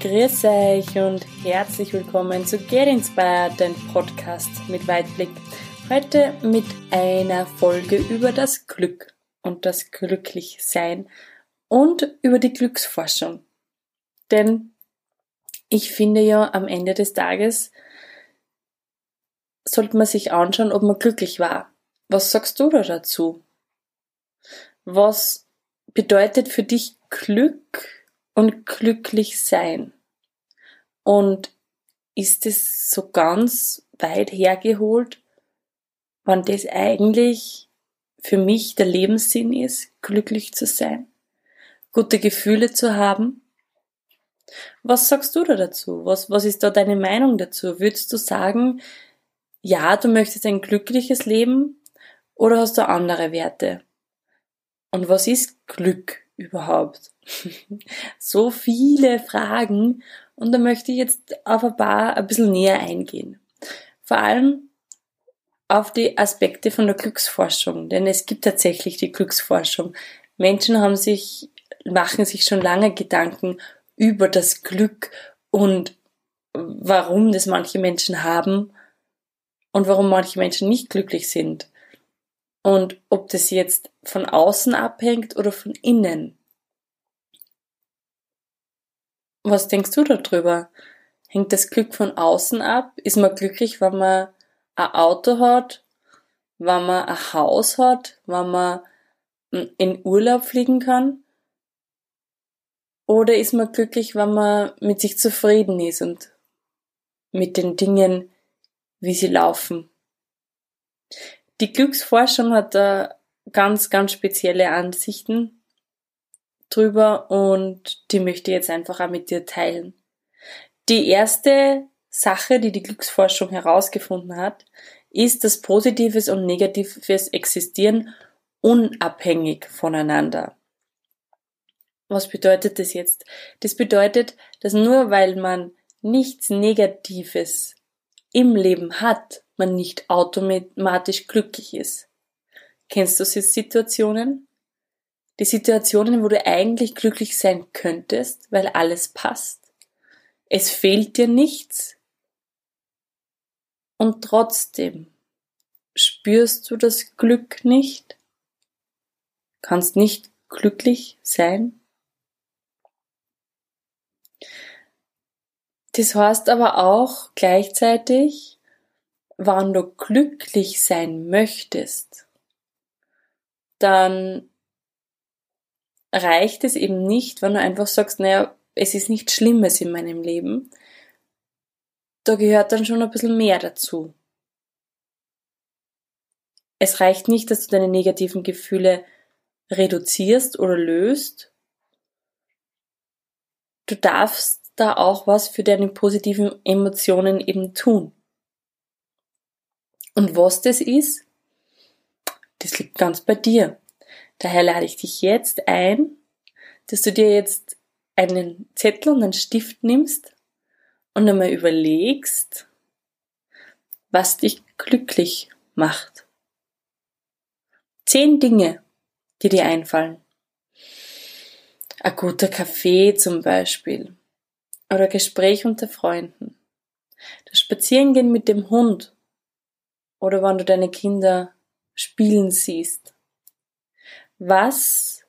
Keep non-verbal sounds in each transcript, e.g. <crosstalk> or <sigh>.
Grüß euch und herzlich willkommen zu Get Inspired, den Podcast mit Weitblick. Heute mit einer Folge über das Glück und das Glücklichsein und über die Glücksforschung. Denn ich finde ja am Ende des Tages sollte man sich anschauen, ob man glücklich war. Was sagst du da dazu? Was bedeutet für dich Glück und glücklich sein. Und ist es so ganz weit hergeholt, wann das eigentlich für mich der Lebenssinn ist, glücklich zu sein, gute Gefühle zu haben? Was sagst du da dazu? Was, was ist da deine Meinung dazu? Würdest du sagen, ja, du möchtest ein glückliches Leben oder hast du andere Werte? Und was ist Glück überhaupt? So viele Fragen und da möchte ich jetzt auf ein paar ein bisschen näher eingehen. Vor allem auf die Aspekte von der Glücksforschung, denn es gibt tatsächlich die Glücksforschung. Menschen haben sich, machen sich schon lange Gedanken über das Glück und warum das manche Menschen haben und warum manche Menschen nicht glücklich sind. Und ob das jetzt von außen abhängt oder von innen. Was denkst du darüber? Hängt das Glück von außen ab? Ist man glücklich, wenn man ein Auto hat, wenn man ein Haus hat, wenn man in Urlaub fliegen kann? Oder ist man glücklich, wenn man mit sich zufrieden ist und mit den Dingen, wie sie laufen? Die Glücksforschung hat da ganz, ganz spezielle Ansichten drüber und die möchte ich jetzt einfach auch mit dir teilen. Die erste Sache, die die Glücksforschung herausgefunden hat, ist, dass Positives und Negatives existieren unabhängig voneinander. Was bedeutet das jetzt? Das bedeutet, dass nur weil man nichts Negatives im Leben hat, man nicht automatisch glücklich ist. Kennst du diese Situationen? Die Situationen, wo du eigentlich glücklich sein könntest, weil alles passt. Es fehlt dir nichts. Und trotzdem spürst du das Glück nicht, kannst nicht glücklich sein. Das heißt aber auch gleichzeitig, wann du glücklich sein möchtest, dann reicht es eben nicht, wenn du einfach sagst, naja, es ist nichts Schlimmes in meinem Leben. Da gehört dann schon ein bisschen mehr dazu. Es reicht nicht, dass du deine negativen Gefühle reduzierst oder löst. Du darfst da auch was für deine positiven Emotionen eben tun. Und was das ist, das liegt ganz bei dir. Daher lade ich dich jetzt ein, dass du dir jetzt einen Zettel und einen Stift nimmst und einmal überlegst, was dich glücklich macht. Zehn Dinge, die dir einfallen. Ein guter Kaffee zum Beispiel. Oder Gespräch unter Freunden. Das Spazierengehen mit dem Hund. Oder wenn du deine Kinder spielen siehst. Was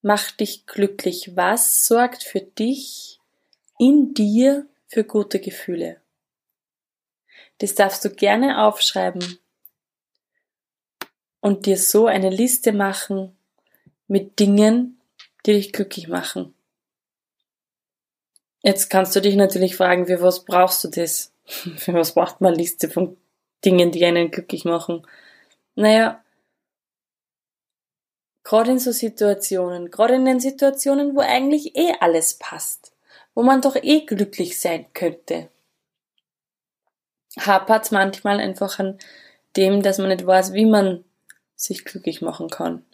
macht dich glücklich? Was sorgt für dich in dir für gute Gefühle? Das darfst du gerne aufschreiben und dir so eine Liste machen mit Dingen, die dich glücklich machen. Jetzt kannst du dich natürlich fragen, für was brauchst du das? <laughs> Für was braucht man eine Liste von Dingen, die einen glücklich machen? Naja, Gerade in so Situationen, gerade in den Situationen, wo eigentlich eh alles passt, wo man doch eh glücklich sein könnte. Hapert manchmal einfach an dem, dass man nicht weiß, wie man sich glücklich machen kann.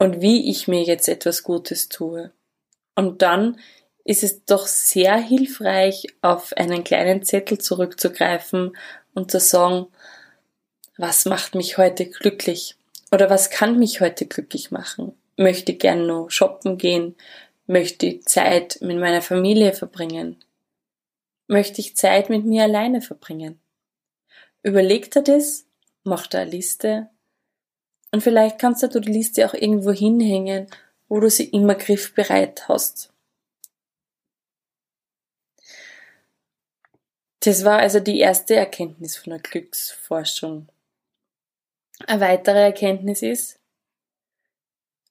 Und wie ich mir jetzt etwas Gutes tue. Und dann ist es doch sehr hilfreich, auf einen kleinen Zettel zurückzugreifen und zu sagen, was macht mich heute glücklich? Oder was kann mich heute glücklich machen? Möchte gern noch shoppen gehen? Möchte ich Zeit mit meiner Familie verbringen? Möchte ich Zeit mit mir alleine verbringen? Überleg dir das, mach da eine Liste und vielleicht kannst du die Liste auch irgendwo hinhängen, wo du sie immer griffbereit hast. Das war also die erste Erkenntnis von der Glücksforschung. Eine weitere Erkenntnis ist,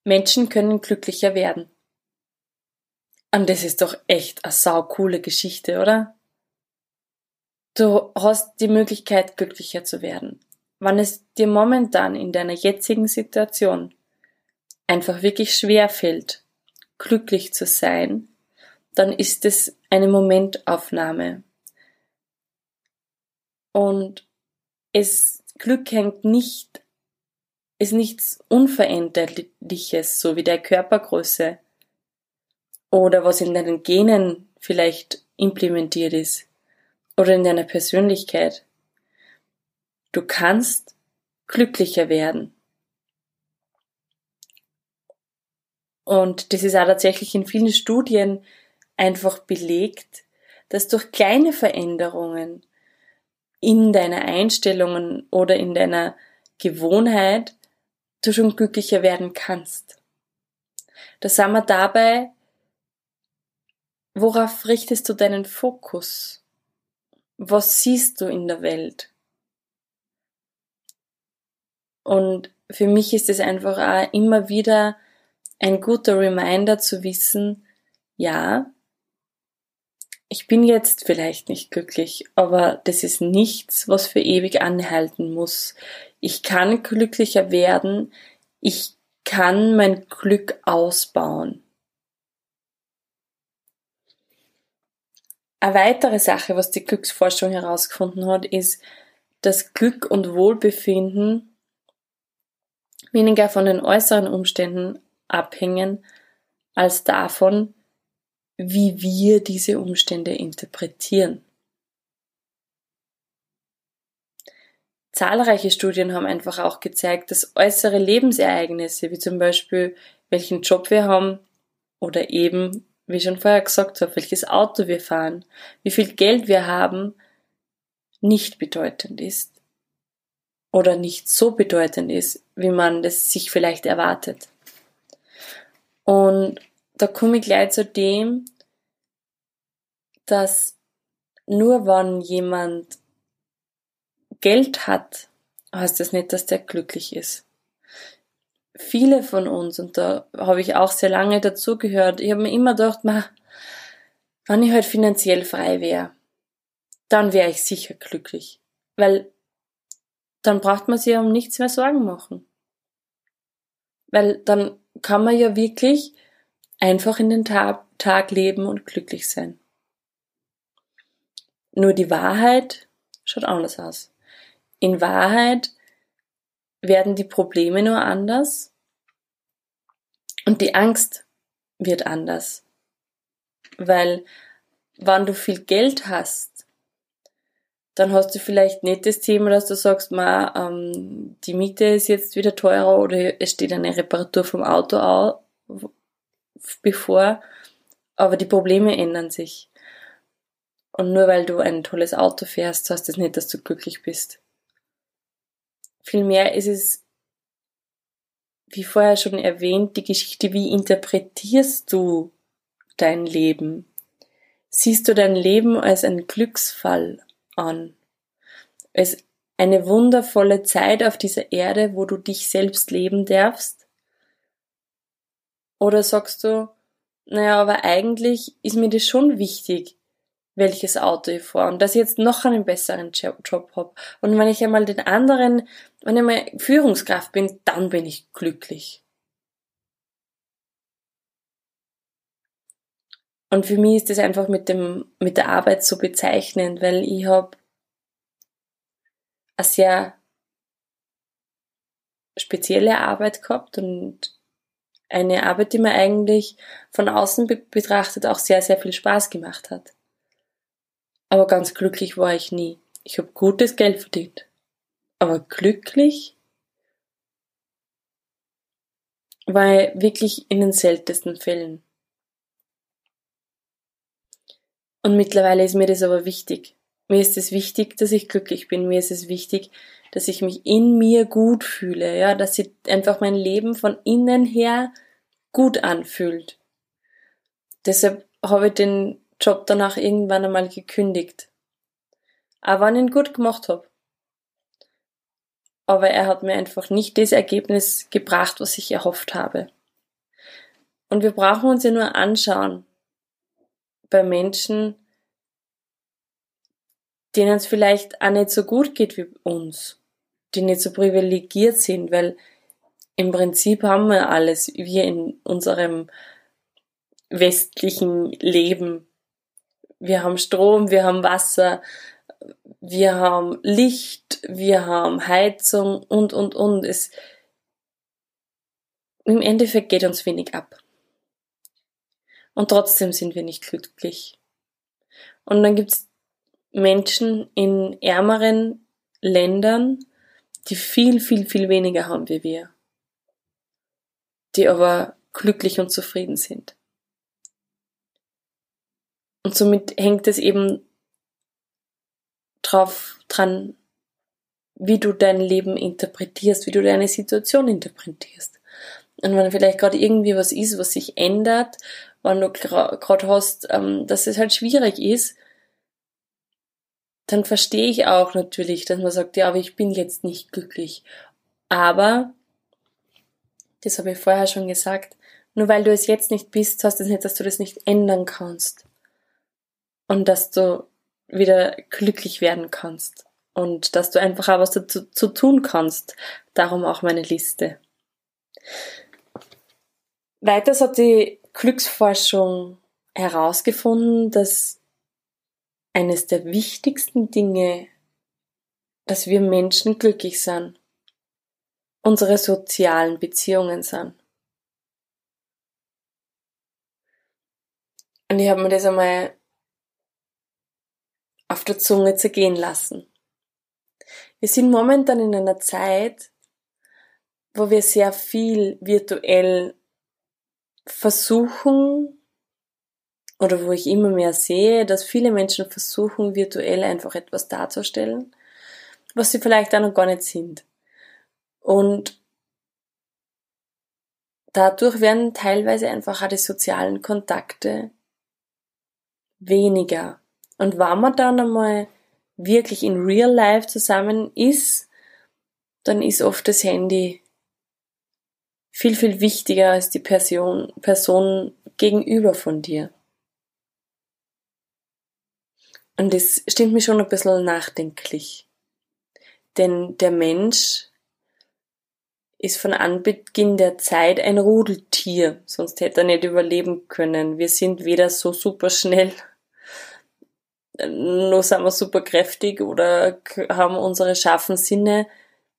Menschen können glücklicher werden. Und das ist doch echt eine saukoole Geschichte, oder? Du hast die Möglichkeit, glücklicher zu werden. Wann es dir momentan in deiner jetzigen Situation einfach wirklich schwer fällt, glücklich zu sein, dann ist es eine Momentaufnahme. Und es Glück hängt nicht, ist nichts Unveränderliches, so wie der Körpergröße oder was in deinen Genen vielleicht implementiert ist oder in deiner Persönlichkeit. Du kannst glücklicher werden. Und das ist auch tatsächlich in vielen Studien einfach belegt, dass durch kleine Veränderungen in deiner Einstellungen oder in deiner Gewohnheit du schon glücklicher werden kannst. Da sind wir dabei, worauf richtest du deinen Fokus? Was siehst du in der Welt? Und für mich ist es einfach auch immer wieder ein guter Reminder zu wissen, ja, ich bin jetzt vielleicht nicht glücklich, aber das ist nichts, was für ewig anhalten muss. Ich kann glücklicher werden, ich kann mein Glück ausbauen. Eine weitere Sache, was die Glücksforschung herausgefunden hat, ist, dass Glück und Wohlbefinden weniger von den äußeren Umständen abhängen, als davon, wie wir diese Umstände interpretieren. Zahlreiche Studien haben einfach auch gezeigt, dass äußere Lebensereignisse, wie zum Beispiel welchen Job wir haben oder eben, wie schon vorher gesagt habe, welches Auto wir fahren, wie viel Geld wir haben, nicht bedeutend ist oder nicht so bedeutend ist, wie man das sich vielleicht erwartet. Und da komme ich gleich zu dem, dass nur wenn jemand Geld hat, heißt das nicht, dass der glücklich ist. Viele von uns, und da habe ich auch sehr lange dazugehört, ich habe mir immer gedacht, ma, wenn ich halt finanziell frei wäre, dann wäre ich sicher glücklich. Weil dann braucht man sich um nichts mehr Sorgen machen. Weil dann kann man ja wirklich einfach in den Tag, Tag leben und glücklich sein. Nur die Wahrheit schaut anders aus. In Wahrheit werden die Probleme nur anders und die Angst wird anders. Weil, wenn du viel Geld hast, dann hast du vielleicht nicht das Thema, dass du sagst, ma, ähm, die Miete ist jetzt wieder teurer oder es steht eine Reparatur vom Auto au bevor, aber die Probleme ändern sich. Und nur weil du ein tolles Auto fährst, heißt das nicht, dass du glücklich bist. Vielmehr ist es, wie vorher schon erwähnt, die Geschichte, wie interpretierst du dein Leben? Siehst du dein Leben als ein Glücksfall an. Es eine wundervolle Zeit auf dieser Erde, wo du dich selbst leben darfst? Oder sagst du, naja, aber eigentlich ist mir das schon wichtig, welches Auto ich fahre und dass ich jetzt noch einen besseren Job habe. Und wenn ich einmal den anderen, wenn ich mal Führungskraft bin, dann bin ich glücklich. Und für mich ist das einfach mit dem, mit der Arbeit so bezeichnend, weil ich habe eine sehr spezielle Arbeit gehabt und eine Arbeit, die mir eigentlich von außen betrachtet auch sehr, sehr viel Spaß gemacht hat. Aber ganz glücklich war ich nie. Ich habe gutes Geld verdient. Aber glücklich war ich wirklich in den seltensten Fällen. Und mittlerweile ist mir das aber wichtig, mir ist es wichtig, dass ich glücklich bin. Mir ist es wichtig, dass ich mich in mir gut fühle, ja, dass sich einfach mein Leben von innen her gut anfühlt. Deshalb habe ich den Job danach irgendwann einmal gekündigt. Aber wenn ich ihn gut gemacht habe. Aber er hat mir einfach nicht das Ergebnis gebracht, was ich erhofft habe. Und wir brauchen uns ja nur anschauen bei Menschen, denen es vielleicht auch nicht so gut geht wie uns, die nicht so privilegiert sind, weil im Prinzip haben wir alles, wir in unserem westlichen Leben. Wir haben Strom, wir haben Wasser, wir haben Licht, wir haben Heizung und, und, und. Es, Im Endeffekt geht uns wenig ab. Und trotzdem sind wir nicht glücklich. Und dann gibt's Menschen in ärmeren Ländern, die viel, viel, viel weniger haben wie wir. Die aber glücklich und zufrieden sind. Und somit hängt es eben drauf dran, wie du dein Leben interpretierst, wie du deine Situation interpretierst. Und wenn vielleicht gerade irgendwie was ist, was sich ändert, wenn du gerade hast, ähm, dass es halt schwierig ist, dann verstehe ich auch natürlich, dass man sagt, ja, aber ich bin jetzt nicht glücklich. Aber, das habe ich vorher schon gesagt, nur weil du es jetzt nicht bist, heißt das nicht, dass du das nicht ändern kannst. Und dass du wieder glücklich werden kannst. Und dass du einfach auch was dazu zu tun kannst. Darum auch meine Liste. Weiters hat die Glücksforschung herausgefunden, dass eines der wichtigsten Dinge, dass wir Menschen glücklich sind, unsere sozialen Beziehungen sind. Und ich habe mir das einmal auf der Zunge zergehen lassen. Wir sind momentan in einer Zeit, wo wir sehr viel virtuell versuchen oder wo ich immer mehr sehe, dass viele Menschen versuchen, virtuell einfach etwas darzustellen, was sie vielleicht auch noch gar nicht sind. Und dadurch werden teilweise einfach auch die sozialen Kontakte weniger. Und wenn man dann einmal wirklich in real life zusammen ist, dann ist oft das Handy viel, viel wichtiger als die Person, Person gegenüber von dir. Und das stimmt mich schon ein bisschen nachdenklich. Denn der Mensch ist von Anbeginn der Zeit ein Rudeltier, sonst hätte er nicht überleben können. Wir sind weder so super schnell, noch sind wir super kräftig oder haben unsere scharfen Sinne.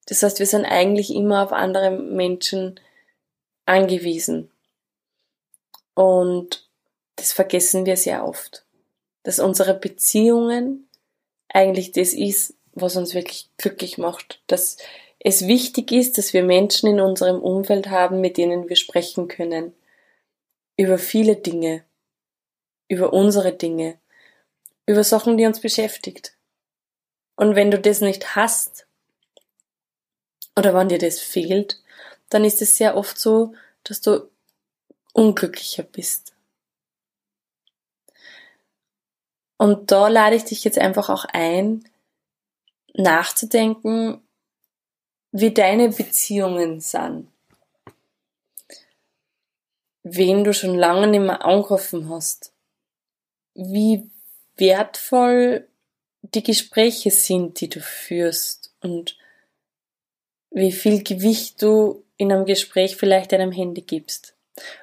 Das heißt, wir sind eigentlich immer auf andere Menschen angewiesen. Und das vergessen wir sehr oft. Dass unsere Beziehungen eigentlich das ist, was uns wirklich glücklich macht. Dass es wichtig ist, dass wir Menschen in unserem Umfeld haben, mit denen wir sprechen können. Über viele Dinge. Über unsere Dinge. Über Sachen, die uns beschäftigt. Und wenn du das nicht hast, oder wenn dir das fehlt, dann ist es sehr oft so, dass du unglücklicher bist. Und da lade ich dich jetzt einfach auch ein, nachzudenken, wie deine Beziehungen sind. Wen du schon lange nicht mehr angerufen hast. Wie wertvoll die Gespräche sind, die du führst und wie viel Gewicht du in einem Gespräch vielleicht deinem Handy gibst.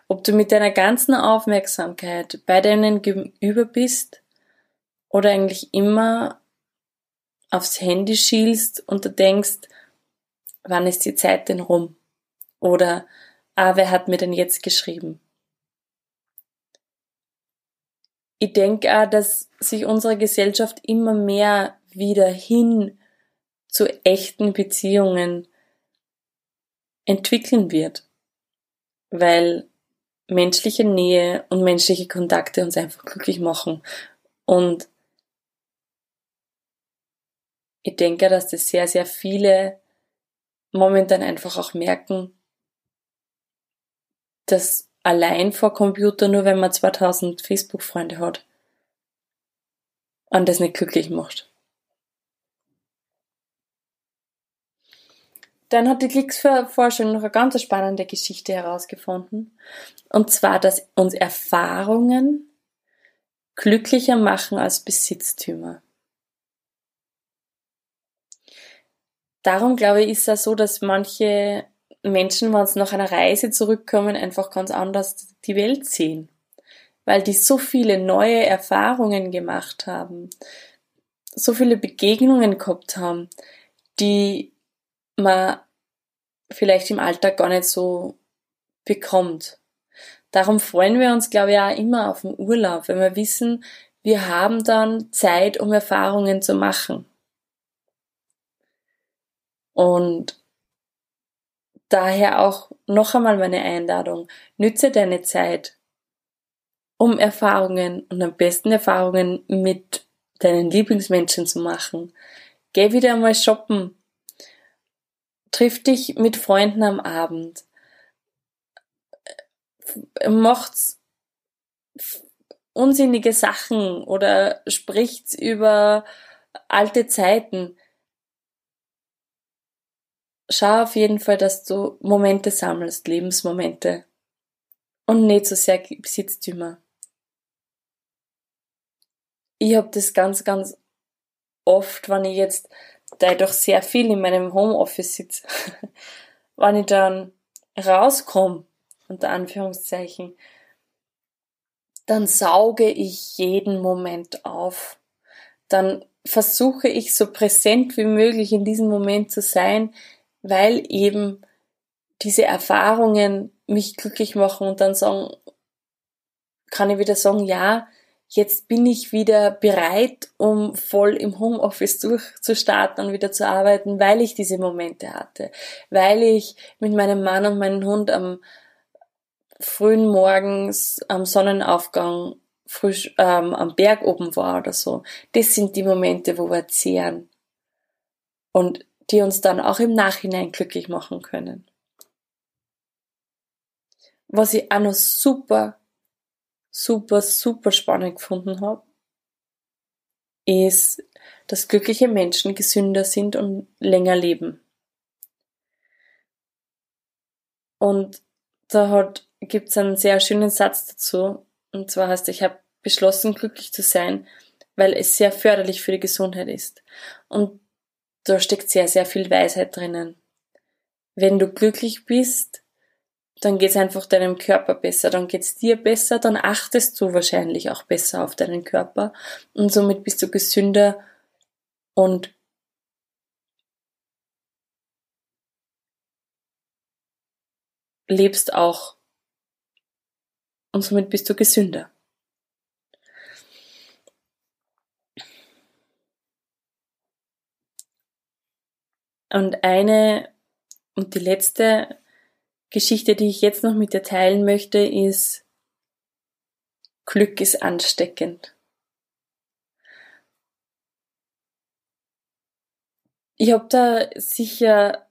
Ob du mit deiner ganzen Aufmerksamkeit bei deinem Gegenüber bist oder eigentlich immer aufs Handy schielst und du denkst, wann ist die Zeit denn rum? Oder, ah, wer hat mir denn jetzt geschrieben? Ich denke auch, dass sich unsere Gesellschaft immer mehr wieder hin zu echten Beziehungen entwickeln wird, weil menschliche Nähe und menschliche Kontakte uns einfach glücklich machen Und ich denke, dass das sehr, sehr viele momentan einfach auch merken, dass allein vor Computer, nur wenn man 2000 Facebook-Freunde hat, an das nicht glücklich macht. Dann hat die Glücksforschung noch eine ganz spannende Geschichte herausgefunden. Und zwar, dass uns Erfahrungen glücklicher machen als Besitztümer. Darum glaube ich, ist es so, dass manche Menschen, wenn sie nach einer Reise zurückkommen, einfach ganz anders die Welt sehen. Weil die so viele neue Erfahrungen gemacht haben, so viele Begegnungen gehabt haben, die man vielleicht im Alltag gar nicht so bekommt. Darum freuen wir uns, glaube ich, auch immer auf den Urlaub, wenn wir wissen, wir haben dann Zeit, um Erfahrungen zu machen. Und daher auch noch einmal meine Einladung. Nütze deine Zeit, um Erfahrungen und am besten Erfahrungen mit deinen Lieblingsmenschen zu machen. Geh wieder einmal shoppen. Triff dich mit Freunden am Abend. Macht's unsinnige Sachen oder spricht's über alte Zeiten schau auf jeden Fall, dass du Momente sammelst, Lebensmomente. Und nicht so sehr Besitztümer. Ich hab das ganz, ganz oft, wenn ich jetzt, da ich doch sehr viel in meinem Homeoffice sitze, <laughs> wenn ich dann rauskomme, unter Anführungszeichen, dann sauge ich jeden Moment auf. Dann versuche ich so präsent wie möglich in diesem Moment zu sein, weil eben diese Erfahrungen mich glücklich machen und dann sagen, kann ich wieder sagen, ja, jetzt bin ich wieder bereit, um voll im Homeoffice durchzustarten und wieder zu arbeiten, weil ich diese Momente hatte, weil ich mit meinem Mann und meinem Hund am frühen Morgens am Sonnenaufgang frisch ähm, am Berg oben war oder so. Das sind die Momente, wo wir zehren. Und die uns dann auch im Nachhinein glücklich machen können. Was ich auch noch super, super, super spannend gefunden habe, ist, dass glückliche Menschen gesünder sind und länger leben. Und da hat, gibt's einen sehr schönen Satz dazu. Und zwar heißt, ich habe beschlossen, glücklich zu sein, weil es sehr förderlich für die Gesundheit ist. Und da steckt sehr, sehr viel Weisheit drinnen. Wenn du glücklich bist, dann geht's einfach deinem Körper besser, dann geht's dir besser, dann achtest du wahrscheinlich auch besser auf deinen Körper und somit bist du gesünder und lebst auch und somit bist du gesünder. Und eine und die letzte Geschichte, die ich jetzt noch mit dir teilen möchte, ist, Glück ist ansteckend. Ich habe da sicher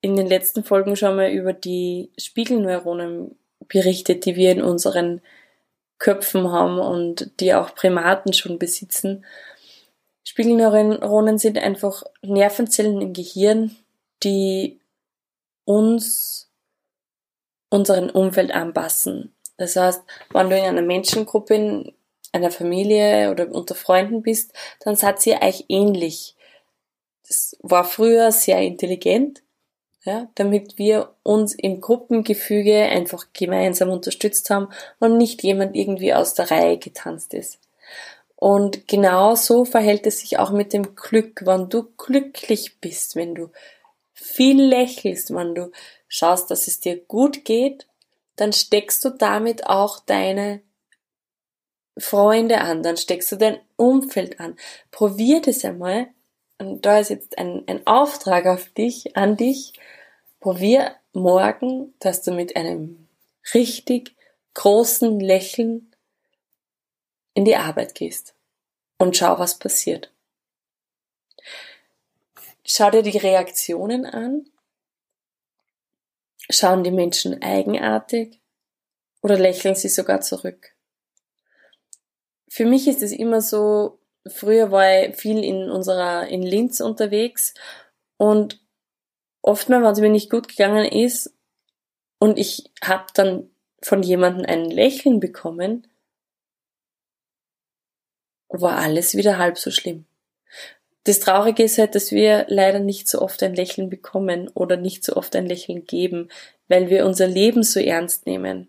in den letzten Folgen schon mal über die Spiegelneuronen berichtet, die wir in unseren Köpfen haben und die auch Primaten schon besitzen. Spiegelneuronen sind einfach Nervenzellen im Gehirn, die uns unseren Umfeld anpassen. Das heißt, wenn du in einer Menschengruppe, in einer Familie oder unter Freunden bist, dann seid ihr euch ähnlich. Das war früher sehr intelligent, ja, damit wir uns im Gruppengefüge einfach gemeinsam unterstützt haben und nicht jemand irgendwie aus der Reihe getanzt ist. Und genau so verhält es sich auch mit dem Glück. Wenn du glücklich bist, wenn du viel lächelst, wenn du schaust, dass es dir gut geht, dann steckst du damit auch deine Freunde an, dann steckst du dein Umfeld an. Probier das einmal. Und da ist jetzt ein, ein Auftrag auf dich, an dich. Probier morgen, dass du mit einem richtig großen Lächeln in die Arbeit gehst. und schau, was passiert. Schau dir die Reaktionen an. Schauen die Menschen eigenartig oder lächeln sie sogar zurück? Für mich ist es immer so, früher war ich viel in unserer, in Linz unterwegs und oftmals, wenn es mir nicht gut gegangen ist und ich habe dann von jemandem ein Lächeln bekommen, war alles wieder halb so schlimm. Das Traurige ist halt, dass wir leider nicht so oft ein Lächeln bekommen oder nicht so oft ein Lächeln geben, weil wir unser Leben so ernst nehmen.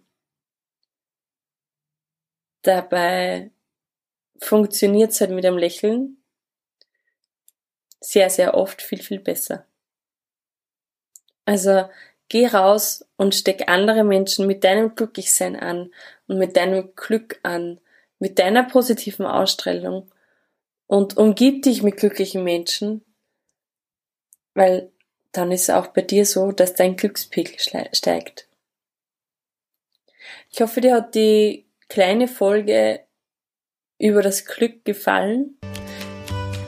Dabei funktioniert es halt mit einem Lächeln sehr, sehr oft viel, viel besser. Also geh raus und steck andere Menschen mit deinem Glücklichsein an und mit deinem Glück an, mit deiner positiven Ausstrahlung und umgib dich mit glücklichen Menschen, weil dann ist es auch bei dir so, dass dein Glückspegel steigt. Ich hoffe, dir hat die kleine Folge über das Glück gefallen.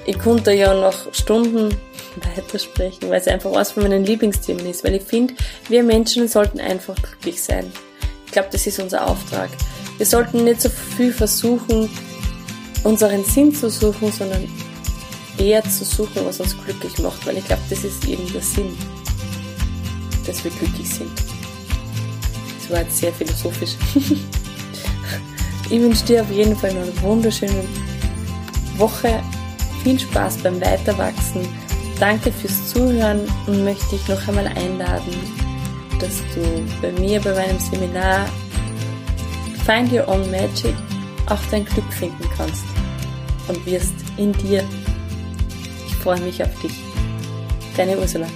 Ich konnte ja noch Stunden weitersprechen, weil es einfach was von meinen Lieblingsthemen ist, weil ich finde, wir Menschen sollten einfach glücklich sein. Ich glaube, das ist unser Auftrag. Wir sollten nicht so viel versuchen, unseren Sinn zu suchen, sondern eher zu suchen, was uns glücklich macht, weil ich glaube, das ist eben der Sinn, dass wir glücklich sind. Das war jetzt sehr philosophisch. <laughs> ich wünsche dir auf jeden Fall eine wunderschöne Woche. Viel Spaß beim Weiterwachsen. Danke fürs Zuhören und möchte dich noch einmal einladen, dass du bei mir bei meinem Seminar Find Your Own Magic auch dein Glück finden kannst und wirst in dir. Ich freue mich auf dich. Deine Ursula.